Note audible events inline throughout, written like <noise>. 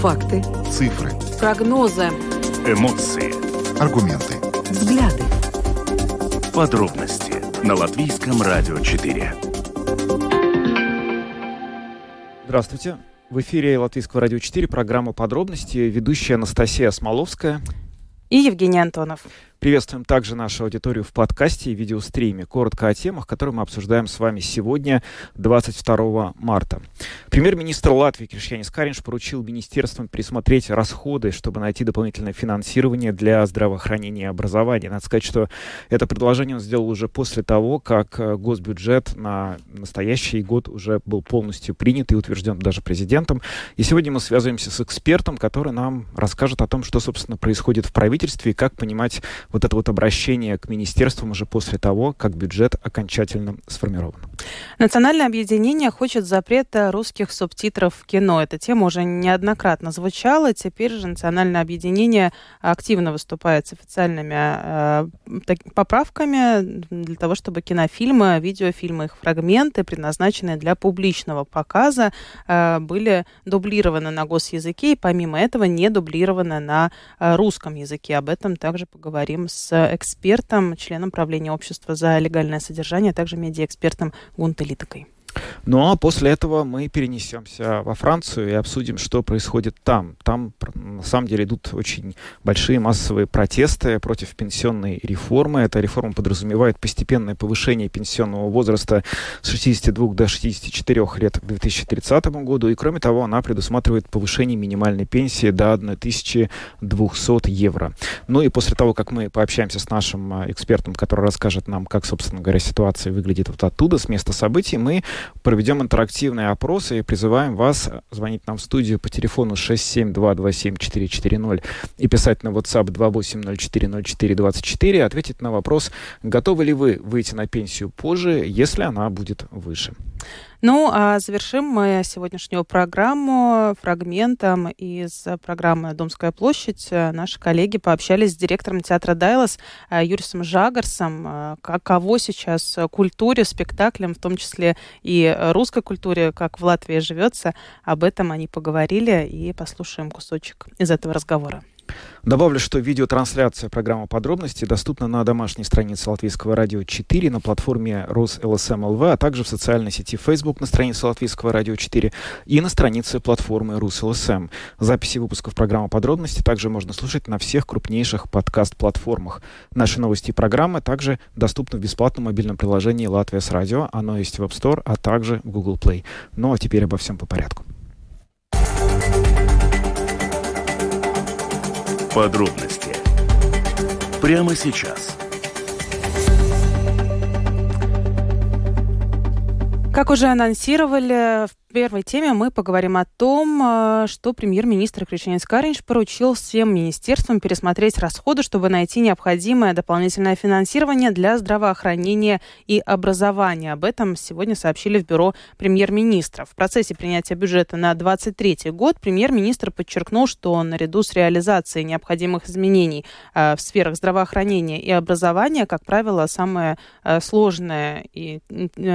Факты. Цифры. Прогнозы. Эмоции. Аргументы. Взгляды. Подробности на Латвийском радио 4. Здравствуйте. В эфире Латвийского радио 4 программа «Подробности». Ведущая Анастасия Смоловская. И Евгений Антонов. Приветствуем также нашу аудиторию в подкасте и видеостриме. Коротко о темах, которые мы обсуждаем с вами сегодня, 22 марта. Премьер-министр Латвии Кришьянис Каринш поручил министерствам пересмотреть расходы, чтобы найти дополнительное финансирование для здравоохранения и образования. Надо сказать, что это предложение он сделал уже после того, как э, госбюджет на настоящий год уже был полностью принят и утвержден даже президентом. И сегодня мы связываемся с экспертом, который нам расскажет о том, что, собственно, происходит в правительстве и как понимать вот это вот обращение к министерствам уже после того, как бюджет окончательно сформирован. Национальное объединение хочет запрета русских субтитров в кино. Эта тема уже неоднократно звучала. Теперь же Национальное объединение активно выступает с официальными э, поправками для того, чтобы кинофильмы, видеофильмы, их фрагменты, предназначенные для публичного показа, э, были дублированы на госязыке и помимо этого не дублированы на э, русском языке. Об этом также поговорим с экспертом, членом правления общества за легальное содержание, а также медиаэкспертом Гунтелитокой. Ну а после этого мы перенесемся во Францию и обсудим, что происходит там. Там, на самом деле, идут очень большие массовые протесты против пенсионной реформы. Эта реформа подразумевает постепенное повышение пенсионного возраста с 62 до 64 лет к 2030 году. И, кроме того, она предусматривает повышение минимальной пенсии до 1200 евро. Ну и после того, как мы пообщаемся с нашим а, экспертом, который расскажет нам, как, собственно говоря, ситуация выглядит вот оттуда, с места событий, мы проведем интерактивные опросы и призываем вас звонить нам в студию по телефону 67227-440 и писать на WhatsApp 28040424, ответить на вопрос, готовы ли вы выйти на пенсию позже, если она будет выше. Ну, а завершим мы сегодняшнюю программу фрагментом из программы «Домская площадь». Наши коллеги пообщались с директором театра «Дайлас» Юрисом Жагарсом. Каково сейчас культуре, спектаклям, в том числе и русской культуре, как в Латвии живется. Об этом они поговорили и послушаем кусочек из этого разговора. Добавлю, что видеотрансляция программы «Подробности» доступна на домашней странице Латвийского радио 4, на платформе РосЛСМ.ЛВ, а также в социальной сети Facebook на странице Латвийского радио 4 и на странице платформы РусЛСМ. Записи выпусков программы «Подробности» также можно слушать на всех крупнейших подкаст-платформах. Наши новости и программы также доступны в бесплатном мобильном приложении «Латвия с радио». Оно есть в App Store, а также в Google Play. Ну а теперь обо всем по порядку. Подробности прямо сейчас. Как уже анонсировали, в первой теме мы поговорим о том, э, что премьер-министр Кришенец Каринч поручил всем министерствам пересмотреть расходы, чтобы найти необходимое дополнительное финансирование для здравоохранения и образования. Об этом сегодня сообщили в бюро премьер-министра. В процессе принятия бюджета на 2023 год премьер-министр подчеркнул, что наряду с реализацией необходимых изменений э, в сферах здравоохранения и образования, как правило, самая э, сложная и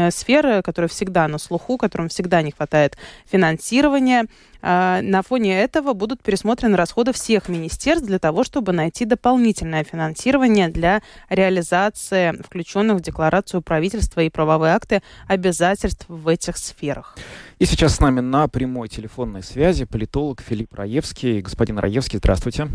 сфера, которая всегда на слуху, которым всегда не хватает хватает финансирования. А, на фоне этого будут пересмотрены расходы всех министерств для того, чтобы найти дополнительное финансирование для реализации включенных в декларацию правительства и правовые акты обязательств в этих сферах. И сейчас с нами на прямой телефонной связи политолог Филипп Раевский. Господин Раевский, здравствуйте.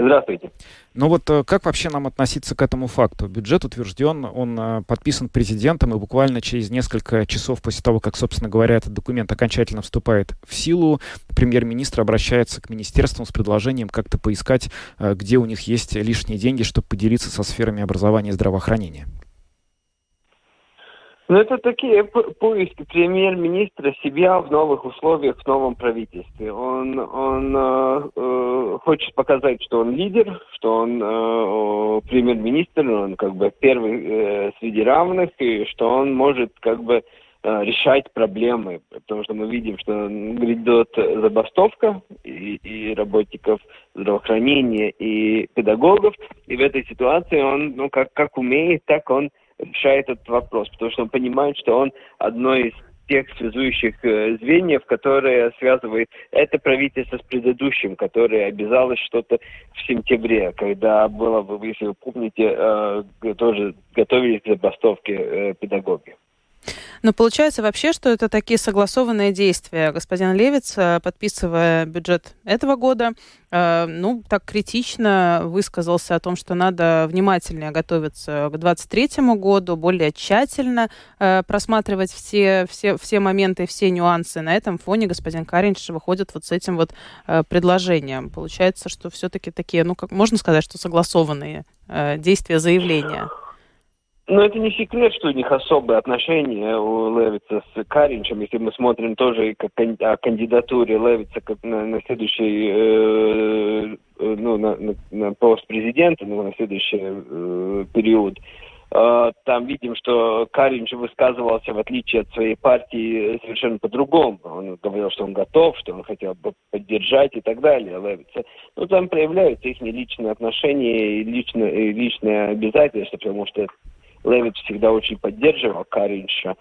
Здравствуйте. Ну вот э, как вообще нам относиться к этому факту? Бюджет утвержден, он э, подписан президентом, и буквально через несколько часов после того, как, собственно говоря, этот документ окончательно вступает в силу, премьер-министр обращается к министерствам с предложением как-то поискать, э, где у них есть лишние деньги, чтобы поделиться со сферами образования и здравоохранения. Ну, это такие поиски премьер-министра себя в новых условиях, в новом правительстве. Он, он э, э, хочет показать, что он лидер, что он э, премьер-министр, он как бы первый э, среди равных, и что он может как бы э, решать проблемы, потому что мы видим, что грядет забастовка и, и работников здравоохранения, и педагогов, и в этой ситуации он, ну, как, как умеет, так он решает этот вопрос, потому что он понимает, что он одно из тех связующих э, звеньев, которые связывают это правительство с предыдущим, которое обязалось что-то в сентябре, когда было, если вы помните, э, тоже готовились к забастовке э, педагоги. Но получается вообще, что это такие согласованные действия. Господин Левиц, э, подписывая бюджет этого года, э, ну, так критично высказался о том, что надо внимательнее готовиться к 2023 году, более тщательно э, просматривать все, все, все моменты, все нюансы. На этом фоне господин Каринч выходит вот с этим вот предложением. Получается, что все-таки такие, ну, как можно сказать, что согласованные действия, заявления. Но это не секрет, что у них особые отношения у Левица с Каринчем. Если мы смотрим тоже как о кандидатуре Левица как на, на следующий э, э, ну, на, на, на пост президента, ну, на следующий э, период, э, там видим, что Каринч высказывался, в отличие от своей партии, совершенно по-другому. Он говорил, что он готов, что он хотел бы поддержать и так далее Левица. Но там проявляются их личные отношения и личные, и личные обязательства, потому что Левит всегда очень поддерживал Каринша.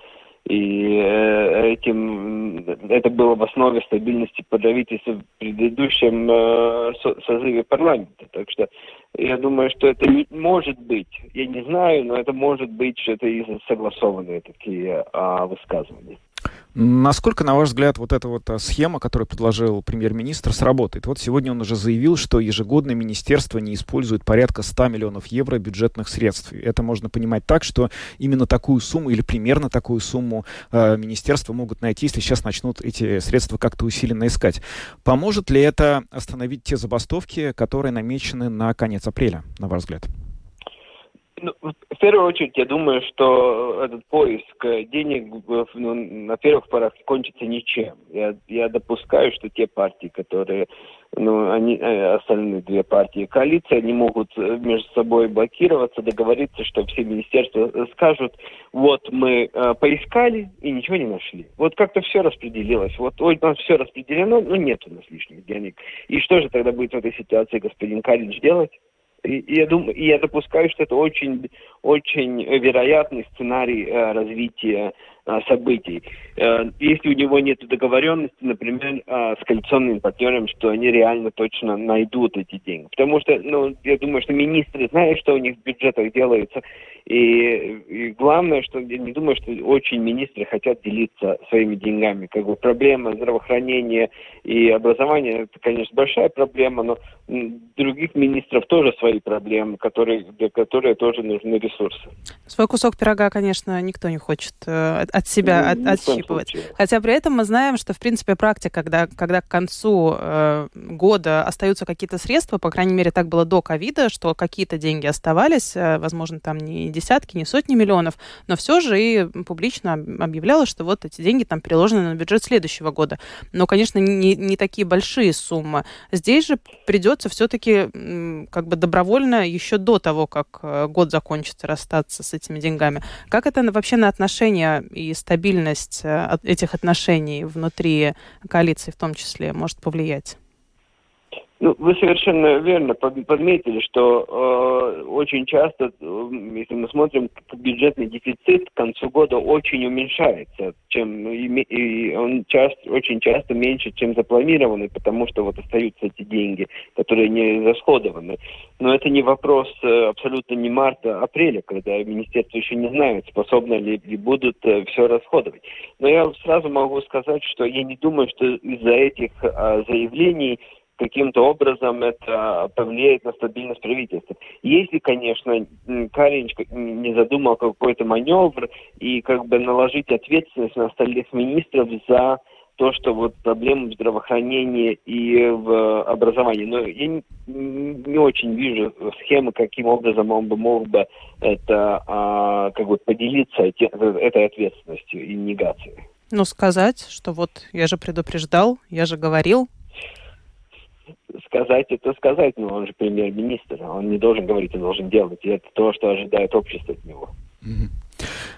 И э, этим это было в основе стабильности правительства в предыдущем э, созыве парламента. Так что я думаю, что это может быть, я не знаю, но это может быть, что это и согласованные такие а, высказывания. Насколько, на ваш взгляд, вот эта вот а, схема, которую предложил премьер-министр, сработает? Вот сегодня он уже заявил, что ежегодно министерство не использует порядка 100 миллионов евро бюджетных средств. Это можно понимать так, что именно такую сумму или примерно такую сумму э, министерства могут найти, если сейчас начнут эти средства как-то усиленно искать. Поможет ли это остановить те забастовки, которые намечены на конец апреля, на ваш взгляд? Ну, в первую очередь, я думаю, что этот поиск денег ну, на первых порах кончится ничем. Я, я допускаю, что те партии, которые, ну, они, э, остальные две партии коалиции, они могут между собой блокироваться, договориться, что все министерства скажут, вот мы э, поискали и ничего не нашли. Вот как-то все распределилось. Вот у нас все распределено, но нет у нас лишних денег. И что же тогда будет в этой ситуации господин Каринч делать? И, я думаю, и я допускаю, что это очень, очень вероятный сценарий э, развития событий. Э, если у него нет договоренности, например, э, с коалиционными партнерами, что они реально точно найдут эти деньги. Потому что, ну, я думаю, что министры знают, что у них в бюджетах делается, и, и главное, что я не думаю, что очень министры хотят делиться своими деньгами. Как бы проблема здравоохранения и образования, это, конечно, большая проблема, но других министров тоже свои проблемы, которые, для которых тоже нужны ресурсы. Свой кусок пирога, конечно, никто не хочет э, от себя ну, от, отщипывать. Хотя при этом мы знаем, что, в принципе, практика, когда, когда к концу э, года остаются какие-то средства, по крайней мере, так было до ковида, что какие-то деньги оставались, э, возможно, там не десятки, не сотни миллионов, но все же и публично объявлялось, что вот эти деньги там переложены на бюджет следующего года. Но, конечно, не, не такие большие суммы. Здесь же придется все-таки как бы добровольно еще до того, как э, год закончится, расстаться с этими деньгами. Как это вообще на отношения и стабильность э, этих отношений внутри коалиции в том числе может повлиять? Ну, вы совершенно верно подметили, что э, очень часто, э, если мы смотрим, бюджетный дефицит к концу года очень уменьшается, чем и, и он часто, очень часто меньше, чем запланированный, потому что вот остаются эти деньги, которые не расходованы. Но это не вопрос э, абсолютно не марта, а апреля, когда министерство еще не знает, способны ли, ли будут э, все расходовать. Но я сразу могу сказать, что я не думаю, что из-за этих э, заявлений каким-то образом это повлияет на стабильность правительства. Если, конечно, Каринч не задумал какой-то маневр и как бы наложить ответственность на остальных министров за то, что вот проблемы в здравоохранении и в образовании. Но я не, не очень вижу схемы, каким образом он бы мог бы это а, как бы поделиться этой ответственностью и негацией. Ну, сказать, что вот я же предупреждал, я же говорил, сказать это сказать, но он же премьер-министр, он не должен говорить, он должен делать. И это то, что ожидает общество от него.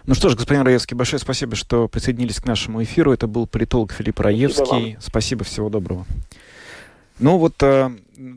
Ну что ж, господин Раевский, большое спасибо, что присоединились к нашему эфиру. Это был политолог Филипп Раевский. Спасибо, спасибо всего доброго. Ну вот э,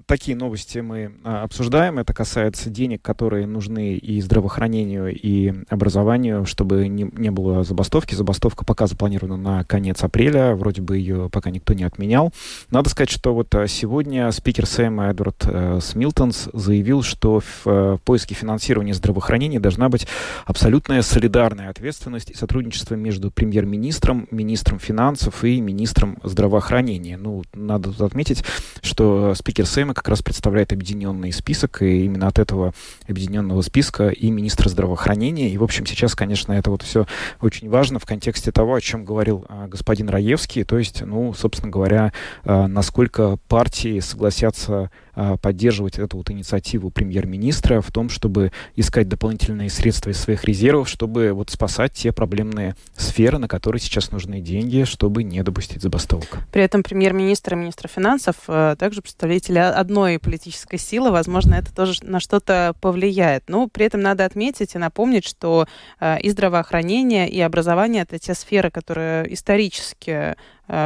такие новости мы а, обсуждаем. Это касается денег, которые нужны и здравоохранению, и образованию, чтобы не, не было забастовки. Забастовка пока запланирована на конец апреля. Вроде бы ее пока никто не отменял. Надо сказать, что вот а, сегодня спикер Сэма Эдвард э, Смилтонс заявил, что в э, поиске финансирования здравоохранения должна быть абсолютная солидарная ответственность и сотрудничество между премьер-министром, министром финансов и министром здравоохранения. Ну, надо отметить, что спикер Сэма как раз представляет объединенный список, и именно от этого объединенного списка и министра здравоохранения. И, в общем, сейчас, конечно, это вот все очень важно в контексте того, о чем говорил а, господин Раевский, то есть, ну, собственно говоря, а, насколько партии согласятся поддерживать эту вот инициативу премьер-министра в том, чтобы искать дополнительные средства из своих резервов, чтобы вот спасать те проблемные сферы, на которые сейчас нужны деньги, чтобы не допустить забастовок. При этом премьер-министр и министр финансов а, также представители одной политической силы, возможно, это тоже на что-то повлияет. Но при этом надо отметить и напомнить, что а, и здравоохранение, и образование — это те сферы, которые исторически Э,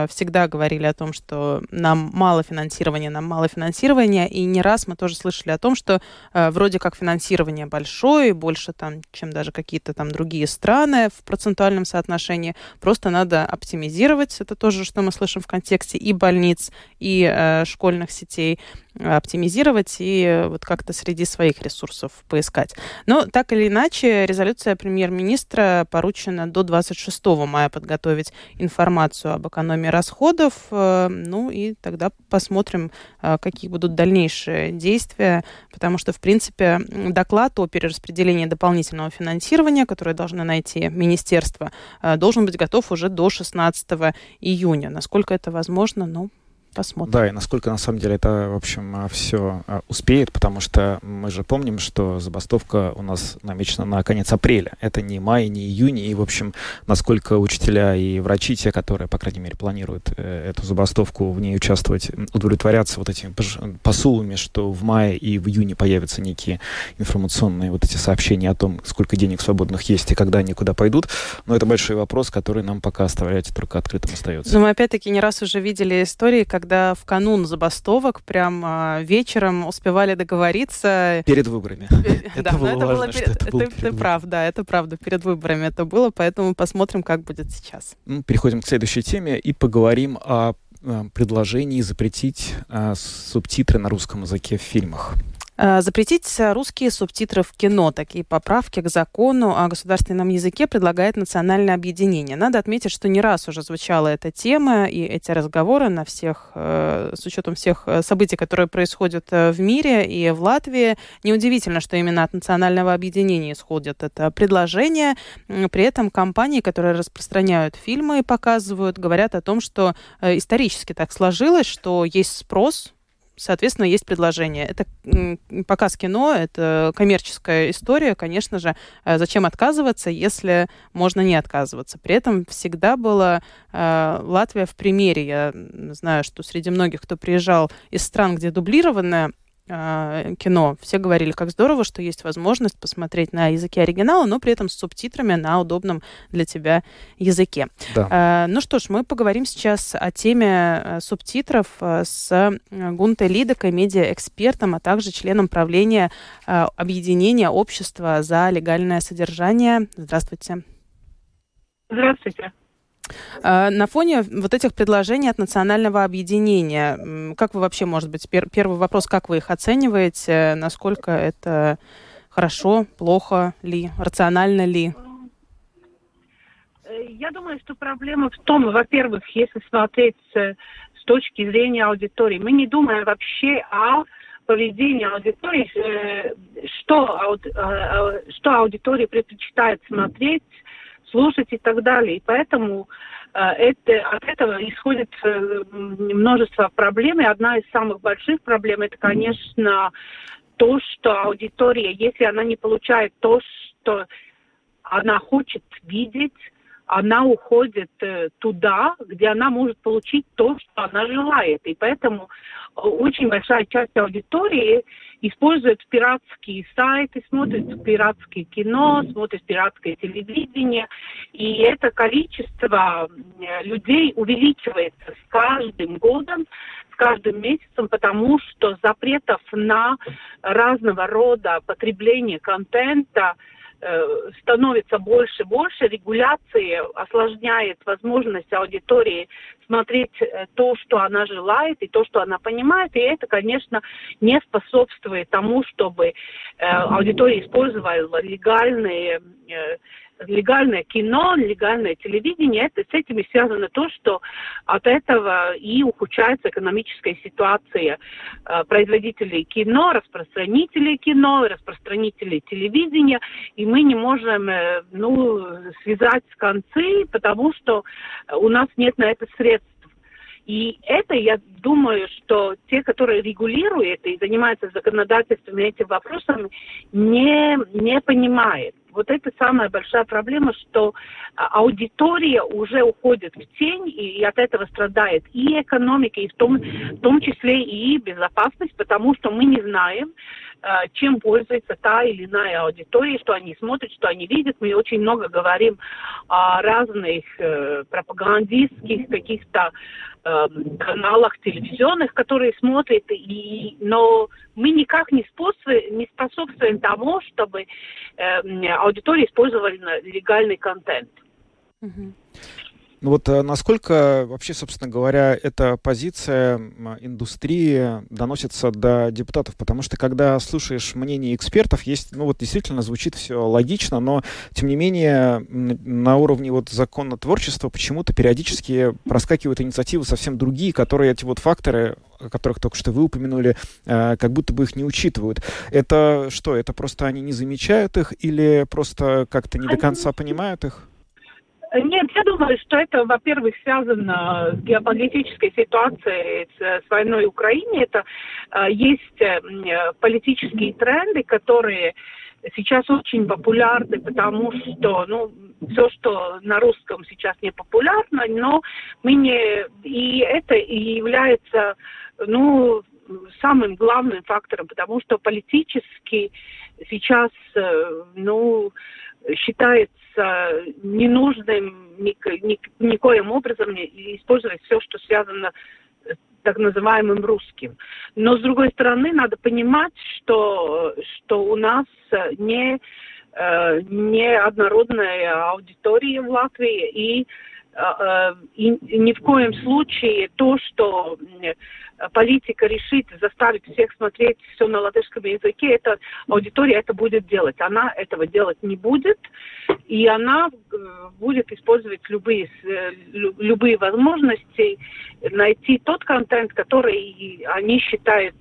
всегда говорили о том, что нам мало финансирования, нам мало финансирования, и не раз мы тоже слышали о том, что э, вроде как финансирование большое, больше там, чем даже какие-то там другие страны в процентуальном соотношении, просто надо оптимизировать, это тоже, что мы слышим в контексте и больниц, и э, школьных сетей, оптимизировать и вот как-то среди своих ресурсов поискать. Но так или иначе, резолюция премьер-министра поручена до 26 мая подготовить информацию об экономии расходов. Э, ну и тогда посмотрим, э, какие будут дальнейшие действия, потому что, в принципе, доклад о перераспределении дополнительного финансирования, которое должны найти министерство, э, должен быть готов уже до 16 июня. Насколько это возможно, ну, Посмотрим. Да, и насколько на самом деле это, в общем, а, все а, успеет, потому что мы же помним, что забастовка у нас намечена на конец апреля. Это не май, не июнь, и, в общем, насколько учителя и врачи, те, которые, по крайней мере, планируют э, эту забастовку, в ней участвовать, удовлетворятся вот этими посулами, что в мае и в июне появятся некие информационные вот эти сообщения о том, сколько денег свободных есть и когда они куда пойдут. Но это большой вопрос, который нам пока оставлять только открытым остается. Но мы опять-таки не раз уже видели истории, когда когда в канун забастовок прям а, вечером успевали договориться. Перед выборами. Э, это было это правда, это правда, перед выборами это было, поэтому посмотрим, как будет сейчас. Переходим к следующей теме и поговорим о предложении запретить субтитры на русском языке в фильмах. Э, запретить русские субтитры в кино. Такие поправки к закону о государственном языке предлагает национальное объединение. Надо отметить, что не раз уже звучала эта тема, и эти разговоры на всех, э, с учетом всех э, событий, которые происходят в мире и в Латвии. Неудивительно, что именно от национального объединения исходит это предложение. При этом компании, которые распространяют фильмы и показывают, говорят о том, что исторически так сложилось, что есть спрос соответственно, есть предложение. Это показ кино, это коммерческая история, конечно же. Э, зачем отказываться, если можно не отказываться? При этом всегда была э, Латвия в примере. Я знаю, что среди многих, кто приезжал из стран, где дублированная кино. Все говорили, как здорово, что есть возможность посмотреть на языке оригинала, но при этом с субтитрами на удобном для тебя языке. Да. Э, ну что ж, мы поговорим сейчас о теме э, субтитров с Гунтой Лидокой, медиаэкспертом, а также членом правления объединения общества за легальное содержание. Здравствуйте. Здравствуйте. А, на фоне вот этих предложений от национального объединения, как вы вообще, может быть, пер первый вопрос, как вы их оцениваете, насколько это хорошо, плохо ли, рационально ли? Э, я думаю, что проблема в том, во-первых, если смотреть с точки зрения аудитории, мы не думаем вообще о поведении аудитории, э, что, э, что аудитория предпочитает смотреть, слушать и так далее. И поэтому э, это, от этого исходит э, множество проблем. И одна из самых больших проблем это, конечно, то, что аудитория, если она не получает то, что она хочет видеть, она уходит э, туда, где она может получить то, что она желает. И поэтому очень большая часть аудитории использует пиратские сайты, смотрит пиратское кино, смотрит пиратское телевидение. И это количество людей увеличивается с каждым годом. каждым месяцем, потому что запретов на разного рода потребление контента э, становится больше и больше, регуляция осложняет возможность аудитории смотреть э, то, что она желает и то, что она понимает, и это, конечно, не способствует тому, чтобы э, аудитория использовала легальные э, легальное кино, легальное телевидение, это, с этим и связано то, что от этого и ухудшается экономическая ситуация э, производителей кино, распространителей кино, распространителей телевидения, и мы не можем э, ну, связать концы, потому что у нас нет на это средств. И это, я думаю, что те, которые регулируют и занимаются законодательством этим вопросом, не, не понимают. Вот это самая большая проблема, что а, аудитория уже уходит в тень, и от этого страдает и экономика, и в том, в том числе и безопасность, потому что мы не знаем, чем пользуется та или иная аудитория, что они смотрят, что они видят. Мы очень много говорим о разных э, пропагандистских каких-то э, каналах телевизионных, которые смотрят, и, но мы никак не способствуем, не способствуем тому, чтобы э, аудитория использовала легальный контент. Mm-hmm. Ну вот э, насколько вообще, собственно говоря, эта позиция индустрии доносится до депутатов? Потому что когда слушаешь мнение экспертов, есть, ну вот действительно звучит все логично, но тем не менее на уровне вот законотворчества почему-то периодически проскакивают инициативы совсем другие, которые эти вот факторы о которых только что вы упомянули, э, как будто бы их не учитывают. Это что, это просто они не замечают их или просто как-то не до конца понимают их? Нет, я думаю, что это, во-первых, связано с геополитической ситуацией, с, войной в Украине. Это э, есть э, политические тренды, которые сейчас очень популярны, потому что, ну, все, что на русском сейчас не популярно, но мы не... И это и является, ну, самым главным фактором, потому что политически сейчас, э, ну, считается ненужным ни, ни, никоим образом использовать все, что связано с так называемым русским. Но, с другой стороны, надо понимать, что, что у нас не, э, не однородная аудитория в Латвии, и и ни в коем случае то, что политика решит заставить всех смотреть все на латышском языке, это аудитория это будет делать. Она этого делать не будет, и она э, будет использовать любые, э, любые возможности найти тот контент, который они считают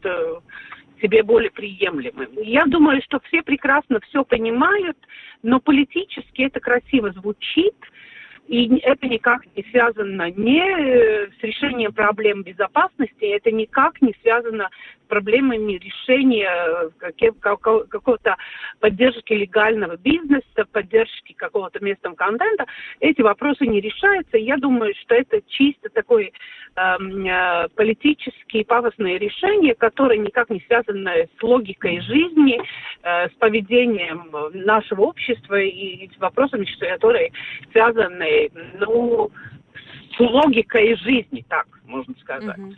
себе более приемлемым. Я думаю, что все прекрасно все понимают, но политически это красиво звучит – и это никак не связано не э, с решением проблем безопасности, это никак не связано проблемами решения э, какого-то поддержки легального бизнеса, поддержки какого-то местного контента. Эти вопросы не решаются. Я думаю, что это чисто такой эм, э, политические пафосные решения, которые никак не связаны с логикой жизни, э, с поведением нашего общества и, и с вопросами, которые связаны ну, с логикой жизни, так можно сказать. Угу.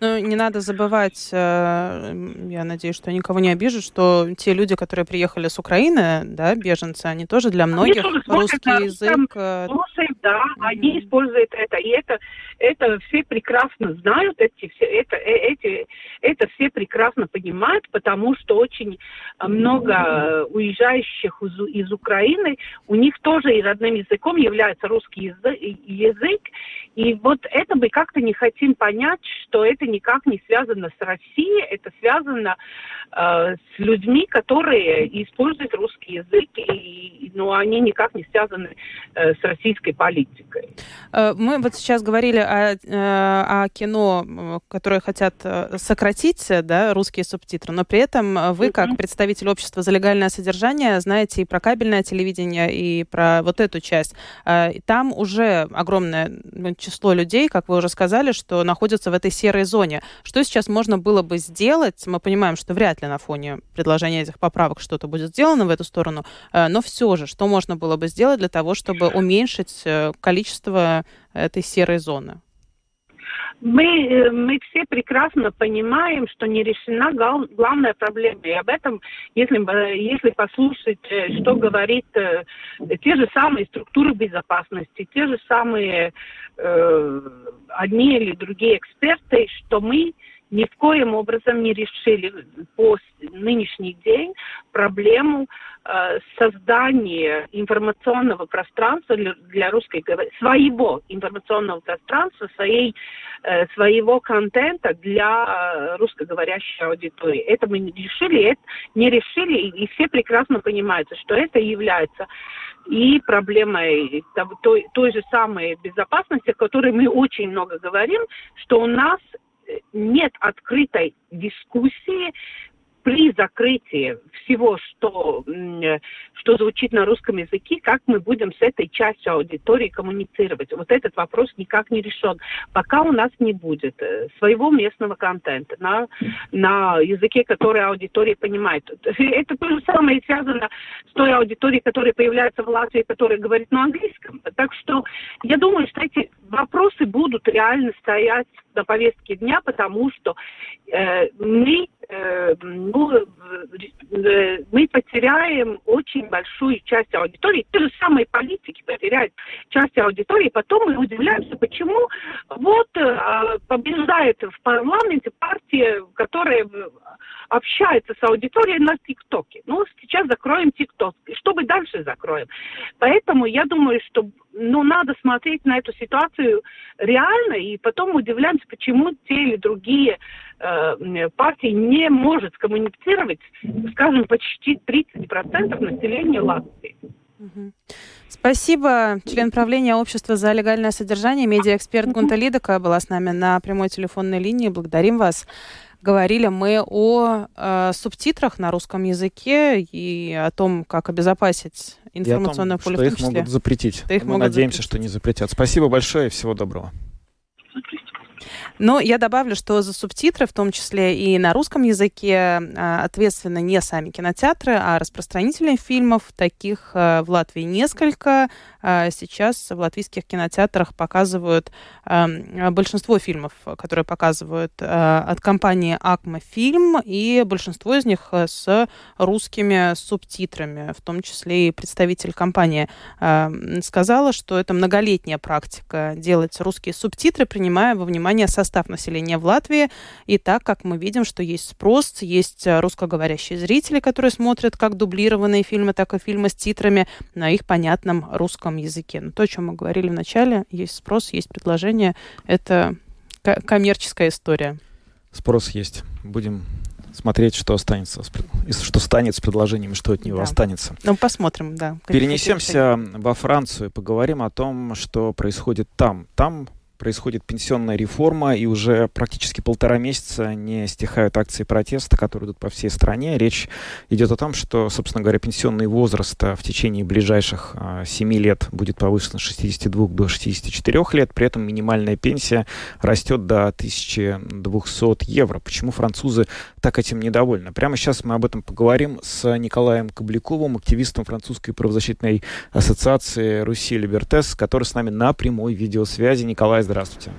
Ну, не надо забывать, э, я надеюсь, что никого не обижу, что те люди, которые приехали с Украины, да, беженцы, они тоже для многих они русский на язык... Э, слушают, да, угу. они используют это, и это, это все прекрасно знают, эти, все, это, э, эти, это все прекрасно понимают, потому что очень много уезжающих из, из Украины, у них тоже и родным языком является русский язык, и вот это бы как-то не хотим понять, что это никак не связано с Россией, это связано э, с людьми, которые используют русский язык, и, но они никак не связаны э, с российской политикой. Э, мы вот сейчас говорили о, э, о кино, которое хотят э, сократить, да, русские субтитры, но при этом вы, как представитель общества за легальное содержание, знаете и про кабельное телевидение, и про вот эту часть. Там уже огромное число людей, как вы уже сказали, что находятся в этой серой зоне. Что сейчас можно было бы сделать? Мы понимаем, что вряд ли на фоне предложения этих поправок что-то будет сделано в эту сторону, э, но все же, что можно было бы сделать для того, чтобы уменьшить э, количество этой серой зоны? Мы, э, мы все прекрасно понимаем, что не решена главная проблема. И об этом, если, э, если послушать, э, что говорит те же самые структуры безопасности, те же самые э, одни или другие эксперты, что мы ни в коем образом не решили по нынешний день проблему э, создания информационного пространства для, для русской своего информационного пространства, своей, э, своего контента для э, русскоговорящей аудитории. Это мы не решили, это не решили, и, и все прекрасно понимают, что это является и проблемой той, той же самой безопасности, о которой мы очень много говорим, что у нас нет открытой дискуссии при закрытии всего, что, что звучит на русском языке, как мы будем с этой частью аудитории коммуницировать. Вот этот вопрос никак не решен. Пока у нас не будет э, своего местного контента на, на языке, который аудитория понимает. Это то же самое связано с той аудиторией, которая появляется в Латвии, которая говорит на английском. Так что я думаю, что эти вопросы будут реально стоять на повестке дня, потому что э, мы Э, ну, э, мы потеряем очень большую часть аудитории. Те же самые политики потеряют часть аудитории. Потом мы удивляемся, почему вот э, побеждает в парламенте партия, которая общается с аудиторией на ТикТоке. Ну, сейчас закроем ТикТок. Что мы дальше закроем? Поэтому я думаю, что ну, надо смотреть на эту ситуацию реально, и потом удивляемся, почему те или другие э, партии не может коммуницировать, скажем, почти 30% населения Латвии. Спасибо. Член правления Общества за легальное содержание, медиаэксперт Гунта Лидока была с нами на прямой телефонной линии. Благодарим вас. Говорили мы о э, субтитрах на русском языке и о том, как обезопасить информационное поле что в том числе. их могут запретить. Что их Мы могут надеемся, запретить. что не запретят. Спасибо большое и всего доброго. Но я добавлю, что за субтитры, в том числе и на русском языке, а, ответственны не сами кинотеатры, а распространители фильмов. Таких а, в Латвии несколько. А, сейчас в латвийских кинотеатрах показывают большинство фильмов, которые показывают от компании Акма Фильм, и большинство из них с русскими субтитрами, в том числе и представитель компании сказала, что это многолетняя практика делать русские субтитры, принимая во внимание со состав населения в Латвии. И так как мы видим, что есть спрос, есть э, русскоговорящие зрители, которые смотрят как дублированные фильмы, так и фильмы с титрами на их понятном русском языке. Но то, о чем мы говорили в начале, есть спрос, есть предложение. Это коммерческая история. Спрос есть. Будем смотреть, что останется, что станет с предложением, что от него да. останется. Ну, посмотрим, да. Перенесемся во Францию и поговорим о том, что происходит там. Там происходит пенсионная реформа, и уже практически полтора месяца не стихают акции протеста, которые идут по всей стране. Речь идет о том, что, собственно говоря, пенсионный возраст а, в течение ближайших а, 7 лет будет повышен с 62 до 64 лет, при этом минимальная пенсия растет до 1200 евро. Почему французы так этим недовольны? Прямо сейчас мы об этом поговорим с Николаем Кобляковым, активистом французской правозащитной ассоциации «Руси Либертес», который с нами на прямой видеосвязи. Николай, здравствуйте.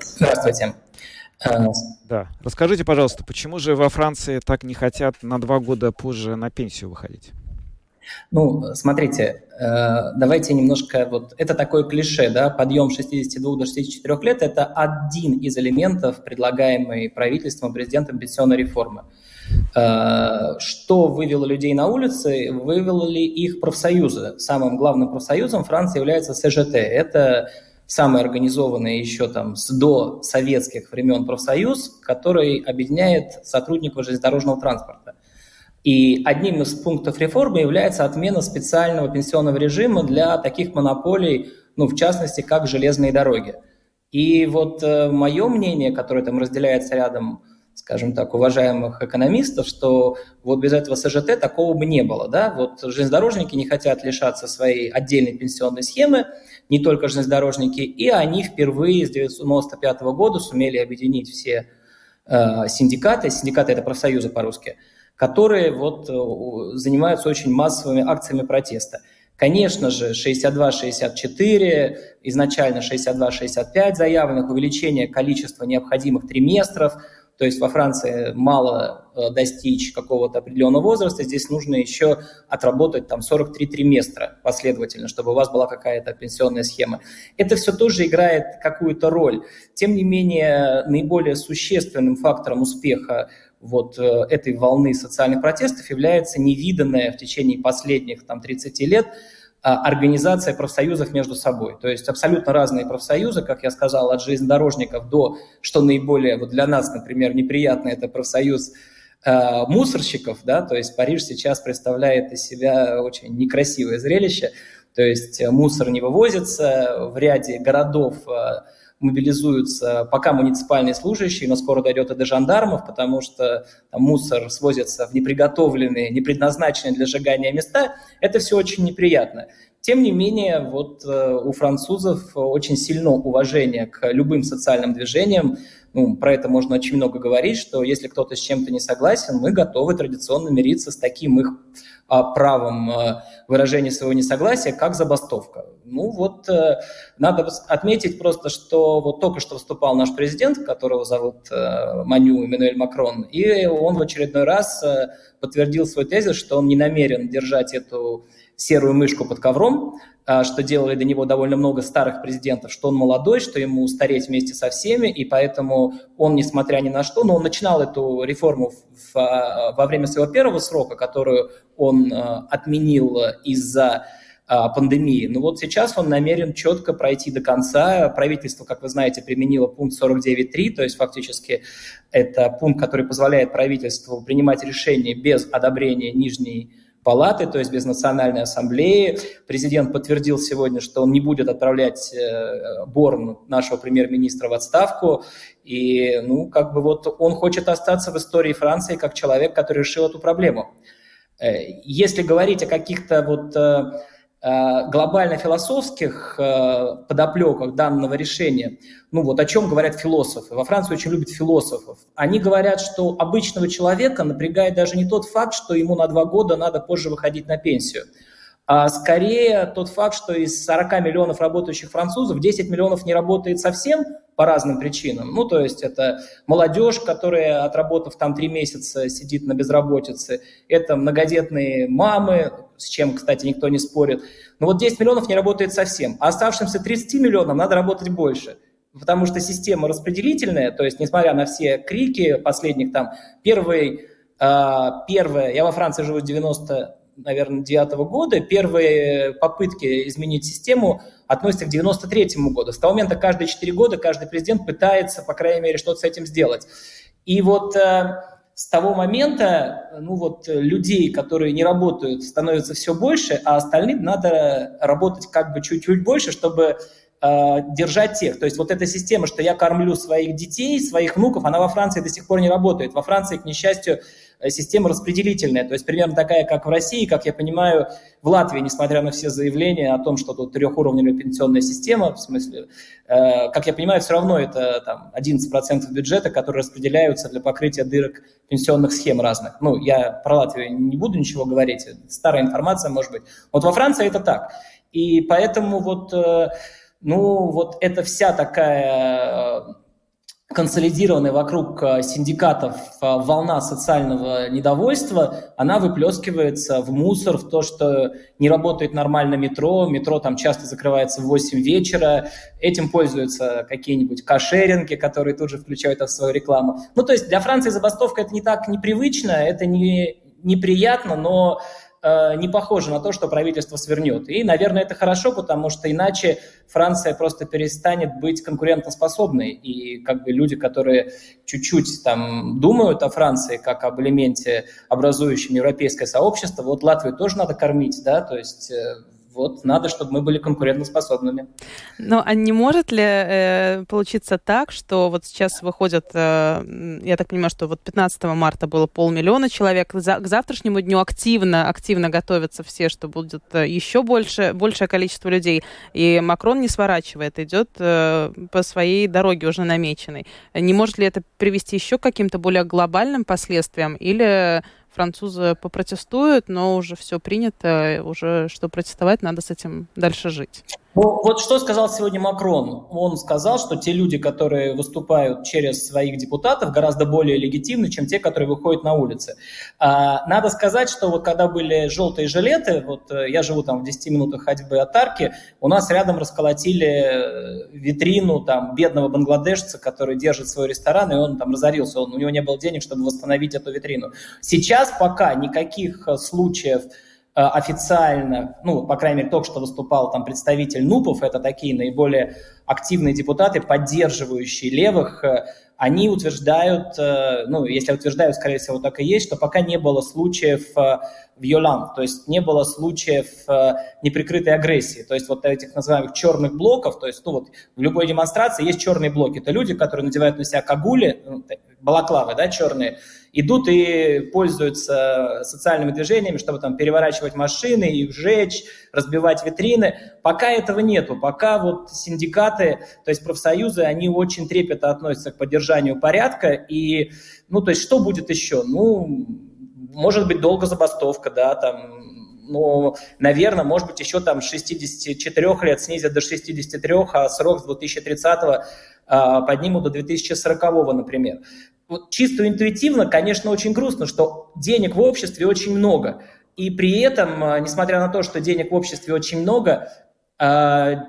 Здравствуйте. Э, да. Расскажите, пожалуйста, почему же во Франции так не хотят на два года позже на пенсию выходить? Ну, смотрите, э, давайте немножко, вот это такое клише, да, подъем 62 до 64 лет – это один из элементов, предлагаемой правительством, президентом пенсионной реформы. Э, что вывело людей на улицы? Вывели их профсоюзы. Самым главным профсоюзом Франции является СЖТ. Это самый организованный еще там с до советских времен профсоюз, который объединяет сотрудников железнодорожного транспорта. И одним из пунктов реформы является отмена специального пенсионного режима для таких монополий, ну, в частности, как железные дороги. И вот э, мое мнение, которое там разделяется рядом скажем так, уважаемых экономистов, что вот без этого СЖТ такого бы не было. Да? Вот железнодорожники не хотят лишаться своей отдельной пенсионной схемы, не только железнодорожники, и они впервые с 1995 года сумели объединить все э, синдикаты, синдикаты это профсоюзы по-русски, которые вот э, занимаются очень массовыми акциями протеста. Конечно же, 62-64, изначально 62-65 заявленных, увеличение количества необходимых триместров – то есть во Франции мало э, достичь какого-то определенного возраста, здесь нужно еще отработать там 43 триместра последовательно, чтобы у вас была какая-то пенсионная схема. Это все тоже играет какую-то роль. Тем не менее, наиболее существенным фактором успеха вот э, этой волны социальных протестов является невиданная в течение последних там, 30 лет организация профсоюзов между собой. То есть абсолютно разные профсоюзы, как я сказал, от железнодорожников до, что наиболее вот для нас, например, неприятно, это профсоюз э, мусорщиков, да, то есть Париж сейчас представляет из себя очень некрасивое зрелище, то есть мусор не вывозится, в ряде городов э, мобилизуются пока муниципальные служащие, но скоро дойдет и до жандармов, потому что там, мусор свозится в неприготовленные, не предназначенные для сжигания места. Это все очень неприятно. Тем не менее, вот э, у французов очень сильно уважение к любым социальным движениям. Ну, про это можно очень много говорить, что если кто-то с чем-то не согласен, мы готовы традиционно мириться с таким их а, правом э, выражения своего несогласия, как забастовка. Ну вот, э, надо отметить просто, что вот только что выступал наш президент, которого зовут Маню Эммануэль Макрон, и он в очередной раз подтвердил свой тезис, что он не намерен держать эту серую мышку под ковром, а, что делали до него довольно много старых президентов, что он молодой, что ему стареть вместе со всеми, и поэтому он, несмотря ни на что, но он начинал эту реформу в, а, во время своего первого срока, которую он а, отменил из-за пандемии. Но вот сейчас он намерен четко пройти до конца. Правительство, как вы знаете, применило пункт 49.3, то есть фактически это пункт, который позволяет правительству принимать решения без одобрения нижней палаты, то есть без национальной ассамблеи. Президент подтвердил сегодня, что он не будет отправлять э, Борн, нашего премьер-министра, в отставку. И, ну, как бы вот он хочет остаться в истории Франции как человек, который решил эту проблему. Э, если говорить о каких-то вот э, глобально-философских э, подоплеках данного решения, ну вот о чем говорят философы. Во Франции очень любят философов. Они говорят, что обычного человека напрягает даже не тот факт, что ему на два года надо позже выходить на пенсию, а скорее тот факт, что из 40 миллионов работающих французов 10 миллионов не работает совсем, по разным причинам. Ну, то есть это молодежь, которая, отработав там три месяца, сидит на безработице. Это многодетные мамы, с чем, кстати, никто не спорит. Но вот 10 миллионов не работает совсем. А оставшимся 30 миллионам надо работать больше. Потому что система распределительная, то есть несмотря на все крики последних там, первый, э, первое, я во Франции живу с 90 наверное, 9 года. Первые попытки изменить систему относятся к 93 году. С того момента каждые 4 года каждый президент пытается, по крайней мере, что-то с этим сделать. И вот э, с того момента, ну вот, людей, которые не работают, становится все больше, а остальным надо работать как бы чуть-чуть больше, чтобы э, держать тех. То есть вот эта система, что я кормлю своих детей, своих внуков, она во Франции до сих пор не работает. Во Франции, к несчастью, система распределительная, то есть примерно такая, как в России, как я понимаю, в Латвии, несмотря на все заявления о том, что тут трехуровневая пенсионная система, в смысле, э, как я понимаю, все равно это там, 11% бюджета, которые распределяются для покрытия дырок пенсионных схем разных. Ну, я про Латвию не буду ничего говорить, старая информация, может быть. Вот во Франции это так. И поэтому вот, э, ну, вот эта вся такая э, консолидированная вокруг э, синдикатов э, волна социального недовольства, она выплескивается в мусор, в то, что не работает нормально метро, метро там часто закрывается в 8 вечера, этим пользуются какие-нибудь кошеринги, которые тут же включают в свою рекламу. Ну, то есть для Франции забастовка это не так непривычно, это не неприятно, но Э, не похоже на то, что правительство свернет. И, наверное, это хорошо, потому что иначе Франция просто перестанет быть конкурентоспособной. И как бы люди, которые чуть-чуть там думают о Франции как об элементе, образующем европейское сообщество, вот Латвию тоже надо кормить, да, то есть э, вот надо, чтобы мы были конкурентоспособными. Ну, а не может ли э, получиться так, что вот сейчас выходят, э, я так понимаю, что вот 15 марта было полмиллиона человек, за, к завтрашнему дню активно, активно готовятся все, что будет э, еще больше, большее количество людей, и Макрон не сворачивает, идет э, по своей дороге уже намеченной. Не может ли это привести еще к каким-то более глобальным последствиям, или французы попротестуют, но уже все принято, уже что протестовать, надо с этим дальше жить. Ну, вот что сказал сегодня Макрон? Он сказал, что те люди, которые выступают через своих депутатов, гораздо более легитимны, чем те, которые выходят на улицы. А, надо сказать, что вот когда были желтые жилеты, вот э, я живу там в 10 минутах ходьбы от Арки, у нас рядом расколотили э, витрину там бедного бангладешца, который держит свой ресторан, и он там разорился, он, у него не было денег, чтобы восстановить эту витрину. Сейчас пока никаких э, случаев официально, ну, по крайней мере, только что выступал там представитель НУПов, это такие наиболее активные депутаты, поддерживающие левых, э, они утверждают, э, ну, если утверждают, скорее всего, так и есть, что пока не было случаев в Йолан, то есть не было случаев неприкрытой агрессии, то есть вот этих называемых черных блоков, то есть, ну, вот в любой демонстрации есть черные блоки, это люди, которые надевают на себя кагули, ну, балаклавы, да, черные, идут и пользуются социальными движениями, чтобы там переворачивать машины, их сжечь, разбивать витрины. Пока этого нету, пока вот синдикаты, то есть профсоюзы, они очень трепетно относятся к поддержанию порядка, и, ну, то есть что будет еще? Ну, может быть, долго забастовка, да, там, ну, наверное, может быть, еще там 64 лет снизят до 63, а срок с 2030 а, поднимут до 2040, например вот чисто интуитивно, конечно, очень грустно, что денег в обществе очень много. И при этом, а, несмотря на то, что денег в обществе очень много, а,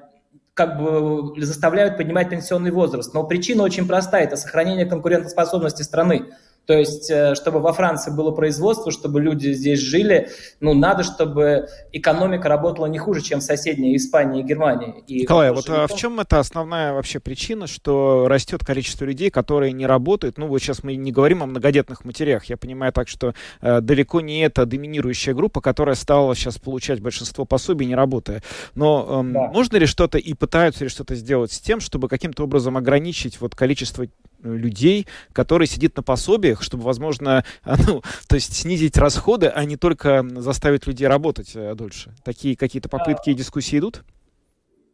как бы заставляют поднимать пенсионный возраст. Но причина очень простая – это сохранение конкурентоспособности страны. То есть, э, чтобы во Франции было производство, чтобы люди здесь жили, ну, надо, чтобы экономика работала не хуже, чем в соседней Испании и Германии. И Николай, вот а в чем это основная вообще причина, что растет количество людей, которые не работают? Ну, вот сейчас мы не говорим о многодетных матерях. Я понимаю так, что э, далеко не это доминирующая группа, которая стала сейчас получать большинство пособий, не работая. Но э, да. можно ли что-то и пытаются ли что-то сделать с тем, чтобы каким-то образом ограничить вот количество людей, которые сидят на пособиях, чтобы, возможно, <laughs> ну, то есть снизить расходы, а не только заставить людей работать э, дольше. Такие какие-то попытки и дискуссии идут?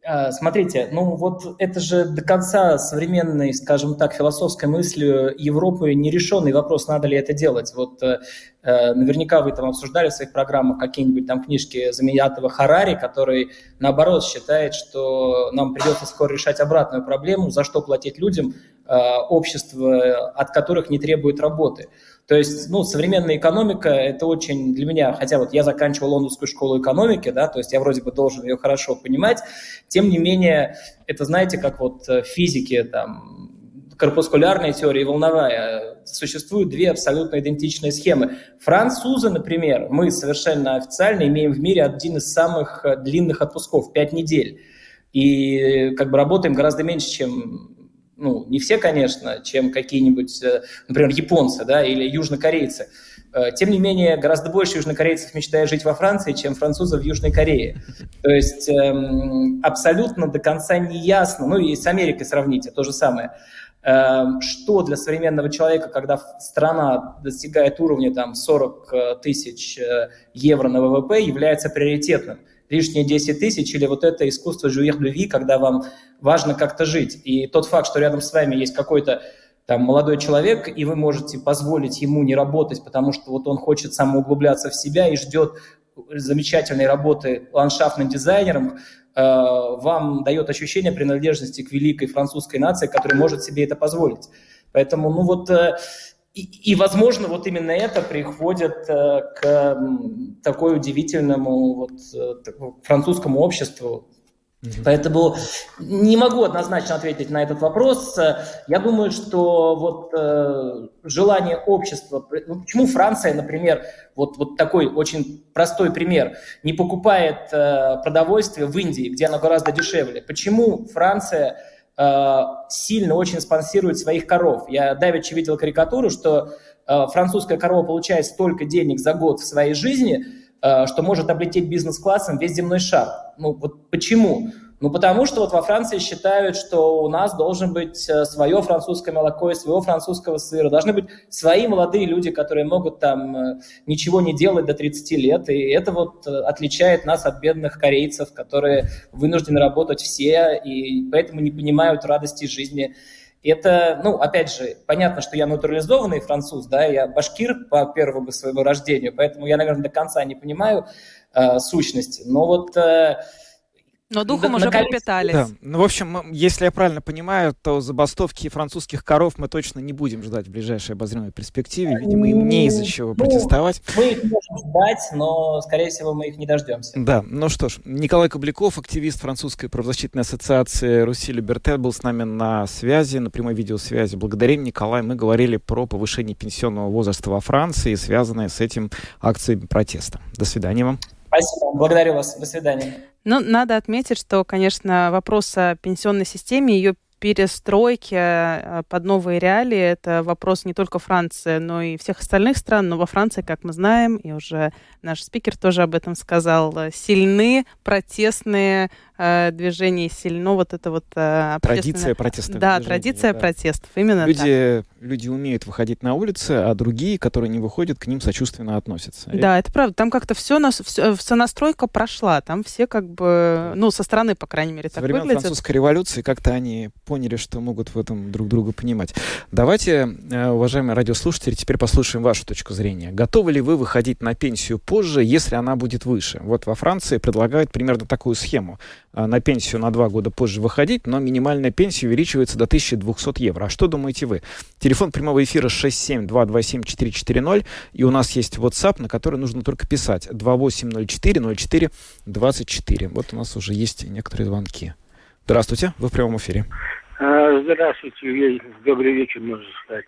А, смотрите, ну вот это же до конца современной, скажем так, философской мыслью Европы нерешенный вопрос, надо ли это делать. Вот э, э, наверняка вы там обсуждали в своих программах какие-нибудь там книжки Замиятова Харари, который наоборот считает, что нам придется скоро решать обратную проблему, за что платить людям, э, общество, от которых не требует работы. То есть, ну, современная экономика – это очень для меня, хотя вот я заканчивал лондонскую школу экономики, да, то есть я вроде бы должен ее хорошо понимать, тем не менее, это, знаете, как вот в физике, там, корпускулярная теория и волновая, существуют две абсолютно идентичные схемы. Французы, например, мы совершенно официально имеем в мире один из самых длинных отпусков – 5 недель. И как бы работаем гораздо меньше, чем ну, не все, конечно, чем какие-нибудь, э, например, японцы, да, или южнокорейцы. Э, тем не менее, гораздо больше южнокорейцев мечтает жить во Франции, чем французов в Южной Корее. То есть эм, абсолютно до конца не ясно, ну и с Америкой сравните, то же самое, эм, что для современного человека, когда страна достигает уровня там, 40 э, тысяч евро на ВВП, является приоритетным лишние 10 тысяч, или вот это искусство жуир люви, когда вам важно как-то жить. И тот факт, что рядом с вами есть какой-то там молодой человек, и вы можете позволить ему не работать, потому что вот он хочет самоуглубляться в себя и ждет замечательной работы ландшафтным дизайнером, э, вам дает ощущение принадлежности к великой французской нации, которая может себе это позволить. Поэтому, ну вот, э, и, и, возможно, вот именно это приходит э, к такой удивительному вот, э, французскому обществу. Mm-hmm. Поэтому не могу однозначно ответить на этот вопрос. Я думаю, что вот э, желание общества, ну, почему Франция, например, вот, вот такой очень простой пример, не покупает э, продовольствие в Индии, где оно гораздо дешевле? Почему Франция Э, сильно очень спонсирует своих коров. Я давеча видел карикатуру, что э, французская корова получает столько денег за год в своей жизни, э, что может облететь бизнес-классом весь земной шар. Ну вот почему? Ну, потому что вот во Франции считают, что у нас должен быть э, свое французское молоко и своего французского сыра. Должны быть свои молодые люди, которые могут там э, ничего не делать до 30 лет. И это вот э, отличает нас от бедных корейцев, которые вынуждены работать все и поэтому не понимают радости жизни. это, ну, опять же, понятно, что я натурализованный француз, да, я башкир по первому своему рождению, поэтому я, наверное, до конца не понимаю э, сущности. Но вот э, но духом уже пропитались. Да. Ну, в общем, если я правильно понимаю, то забастовки французских коров мы точно не будем ждать в ближайшей обозримой перспективе. Видимо, им не из-за чего ну, протестовать. Мы их можем ждать, но, скорее всего, мы их не дождемся. Да, ну что ж, Николай Кубляков, активист французской правозащитной ассоциации «Руси Либертет», был с нами на связи, на прямой видеосвязи. Благодарим, Николай. Мы говорили про повышение пенсионного возраста во Франции, связанные с этим акции протеста. До свидания вам. Спасибо. Благодарю вас. До свидания. Ну, надо отметить, что, конечно, вопрос о пенсионной системе, ее перестройки э, под новые реалии, это вопрос не только Франции, но и всех остальных стран. Но во Франции, как мы знаем, и уже наш спикер тоже об этом сказал, э, сильны протестные э, сильно вот это вот... Э, традиция протестов. Да, традиция да. протестов, именно люди, так. Люди умеют выходить на улицы, а другие, которые не выходят, к ним сочувственно относятся. Да, это правда. Там как-то все, нас, все, все настройка прошла. Там все как бы, ну, со стороны, по крайней мере, так времен выглядит. французской революции как-то они поняли, что могут в этом друг друга понимать. Давайте, э, уважаемые радиослушатели, теперь послушаем вашу точку зрения. Готовы ли вы выходить на пенсию позже, если она будет выше? Вот во Франции предлагают примерно такую схему. Э, на пенсию на два года позже выходить, но минимальная пенсия увеличивается до 1200 евро. А что думаете вы? Телефон прямого эфира 67227-440, и у нас есть WhatsApp, на который нужно только писать 2804-04-24. Вот у нас уже есть некоторые звонки. Здравствуйте, вы в прямом эфире. А, здравствуйте, добрый вечер, можно сказать.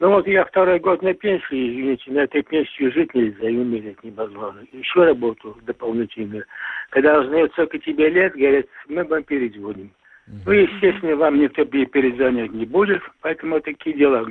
Ну вот я второй год на пенсии, извините, на этой пенсии жить нельзя и умереть невозможно. Еще работу дополнительную. Когда узнают, сколько тебе лет, говорят, мы вам перезвоним. Ну, естественно, вам никто перезвонить не будет, поэтому такие дела.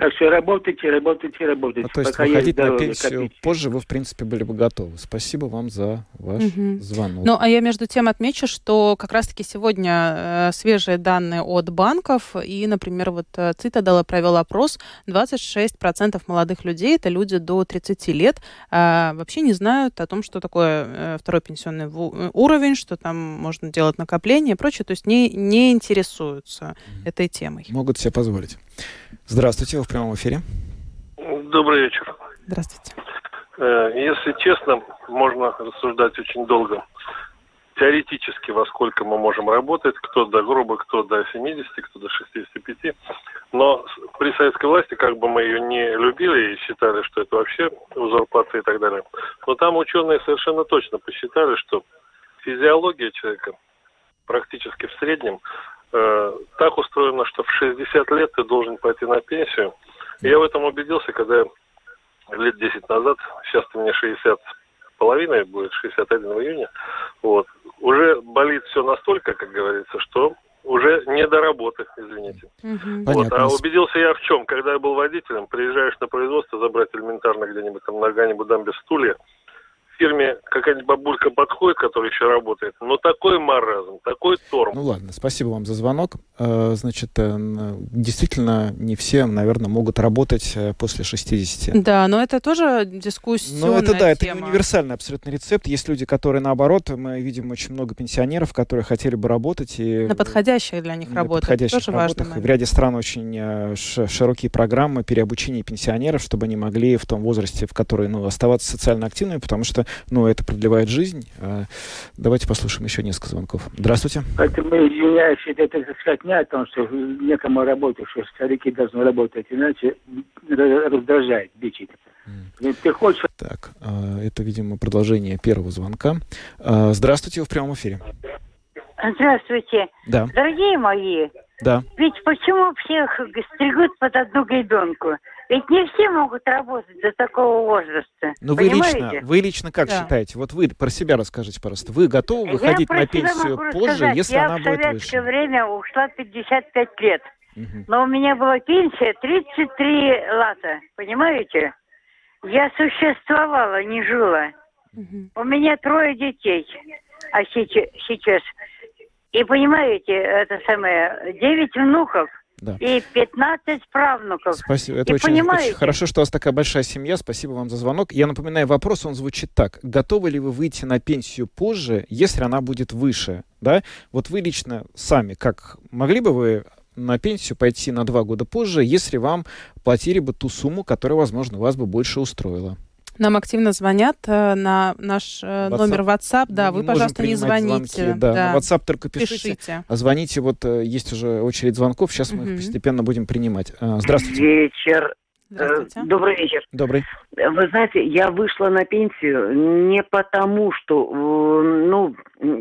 Так что работайте, работайте, работайте. А, то есть выходить на пенсию копите. позже вы, в принципе, были бы готовы. Спасибо вам за ваш угу. звонок. Ну, а я между тем отмечу, что как раз-таки сегодня э, свежие данные от банков, и, например, вот э, Цитадела провел опрос, 26% молодых людей, это люди до 30 лет, э, вообще не знают о том, что такое э, второй пенсионный в, уровень, что там можно делать накопление и прочее, то есть не, не интересуются угу. этой темой. Могут себе позволить. Здравствуйте, вы в прямом эфире. Добрый вечер. Здравствуйте. Э, если честно, можно рассуждать очень долго. Теоретически, во сколько мы можем работать, кто до грубо, кто до 70, кто до 65. Но при советской власти, как бы мы ее не любили и считали, что это вообще узурпация и так далее, но там ученые совершенно точно посчитали, что физиология человека практически в среднем э, так устроено, что в 60 лет ты должен пойти на пенсию. Я в этом убедился, когда лет 10 назад, сейчас мне 60 половиной будет, 61 в июне, вот, уже болит все настолько, как говорится, что уже не до работы, извините. Угу. Вот. А убедился я в чем? Когда я был водителем, приезжаешь на производство забрать элементарно где-нибудь там нога-нибудь без стулья, фирме какая-нибудь бабулька подходит, которая еще работает, но такой маразм, такой торм. Ну ладно, спасибо вам за звонок. Э, значит, э, действительно, не все, наверное, могут работать э, после 60. Да, но это тоже дискуссия. Ну это да, тема. это универсальный абсолютно рецепт. Есть люди, которые наоборот, мы видим очень много пенсионеров, которые хотели бы работать. И на подходящих для них работах. Подходящих тоже работах. Важно, в ряде стран очень широкие программы переобучения пенсионеров, чтобы они могли в том возрасте, в который ну, оставаться социально активными, потому что ну, это продлевает жизнь. А, давайте послушаем еще несколько звонков. Здравствуйте. Поэтому, извиняюсь, это, так сказать, не о том, что некому работать, что старики должны работать, иначе раздражает, бичит. Mm. Ты хочешь... Так, а, это, видимо, продолжение первого звонка. А, здравствуйте, вы в прямом эфире. Здравствуйте. Да. Дорогие мои, да. ведь почему всех стригут под одну гребенку? Ведь не все могут работать до такого возраста. Ну вы лично, вы лично как да. считаете? Вот вы про себя расскажите, пожалуйста. Вы готовы выходить на пенсию позже, сказать, если она будет выше? Я в советское время ушла 55 лет. Угу. Но у меня была пенсия 33 лата. Понимаете? Я существовала, не жила. Угу. У меня трое детей. А сейчас, сейчас. И понимаете, это самое, 9 внуков. Да. И 15 правнуков. Спасибо. Это очень, очень хорошо, что у вас такая большая семья. Спасибо вам за звонок. Я напоминаю, вопрос, он звучит так. Готовы ли вы выйти на пенсию позже, если она будет выше? Да? Вот вы лично сами, как могли бы вы на пенсию пойти на два года позже, если вам платили бы ту сумму, которая, возможно, вас бы больше устроила. Нам активно звонят э, на наш э, WhatsApp. номер WhatsApp. Да, Мы вы, пожалуйста, не звоните. Звонки, да, да. На WhatsApp только пишите. пишите. А звоните, вот э, есть уже очередь звонков, сейчас мы угу. их постепенно будем принимать. Здравствуйте. Вечер. Здравствуйте. Добрый вечер. Добрый. Вы знаете, я вышла на пенсию не потому, что, ну,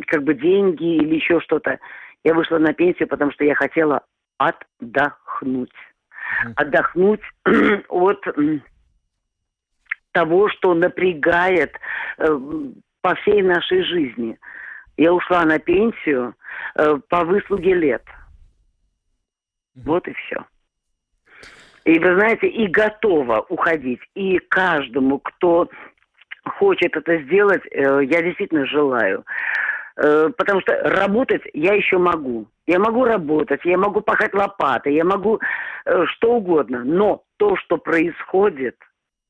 как бы деньги или еще что-то. Я вышла на пенсию, потому что я хотела отдохнуть. Отдохнуть <clears throat> от того, что напрягает э, по всей нашей жизни. Я ушла на пенсию э, по выслуге лет. Вот и все. И вы знаете, и готова уходить. И каждому, кто хочет это сделать, э, я действительно желаю. Э, потому что работать я еще могу. Я могу работать, я могу пахать лопатой, я могу э, что угодно. Но то, что происходит,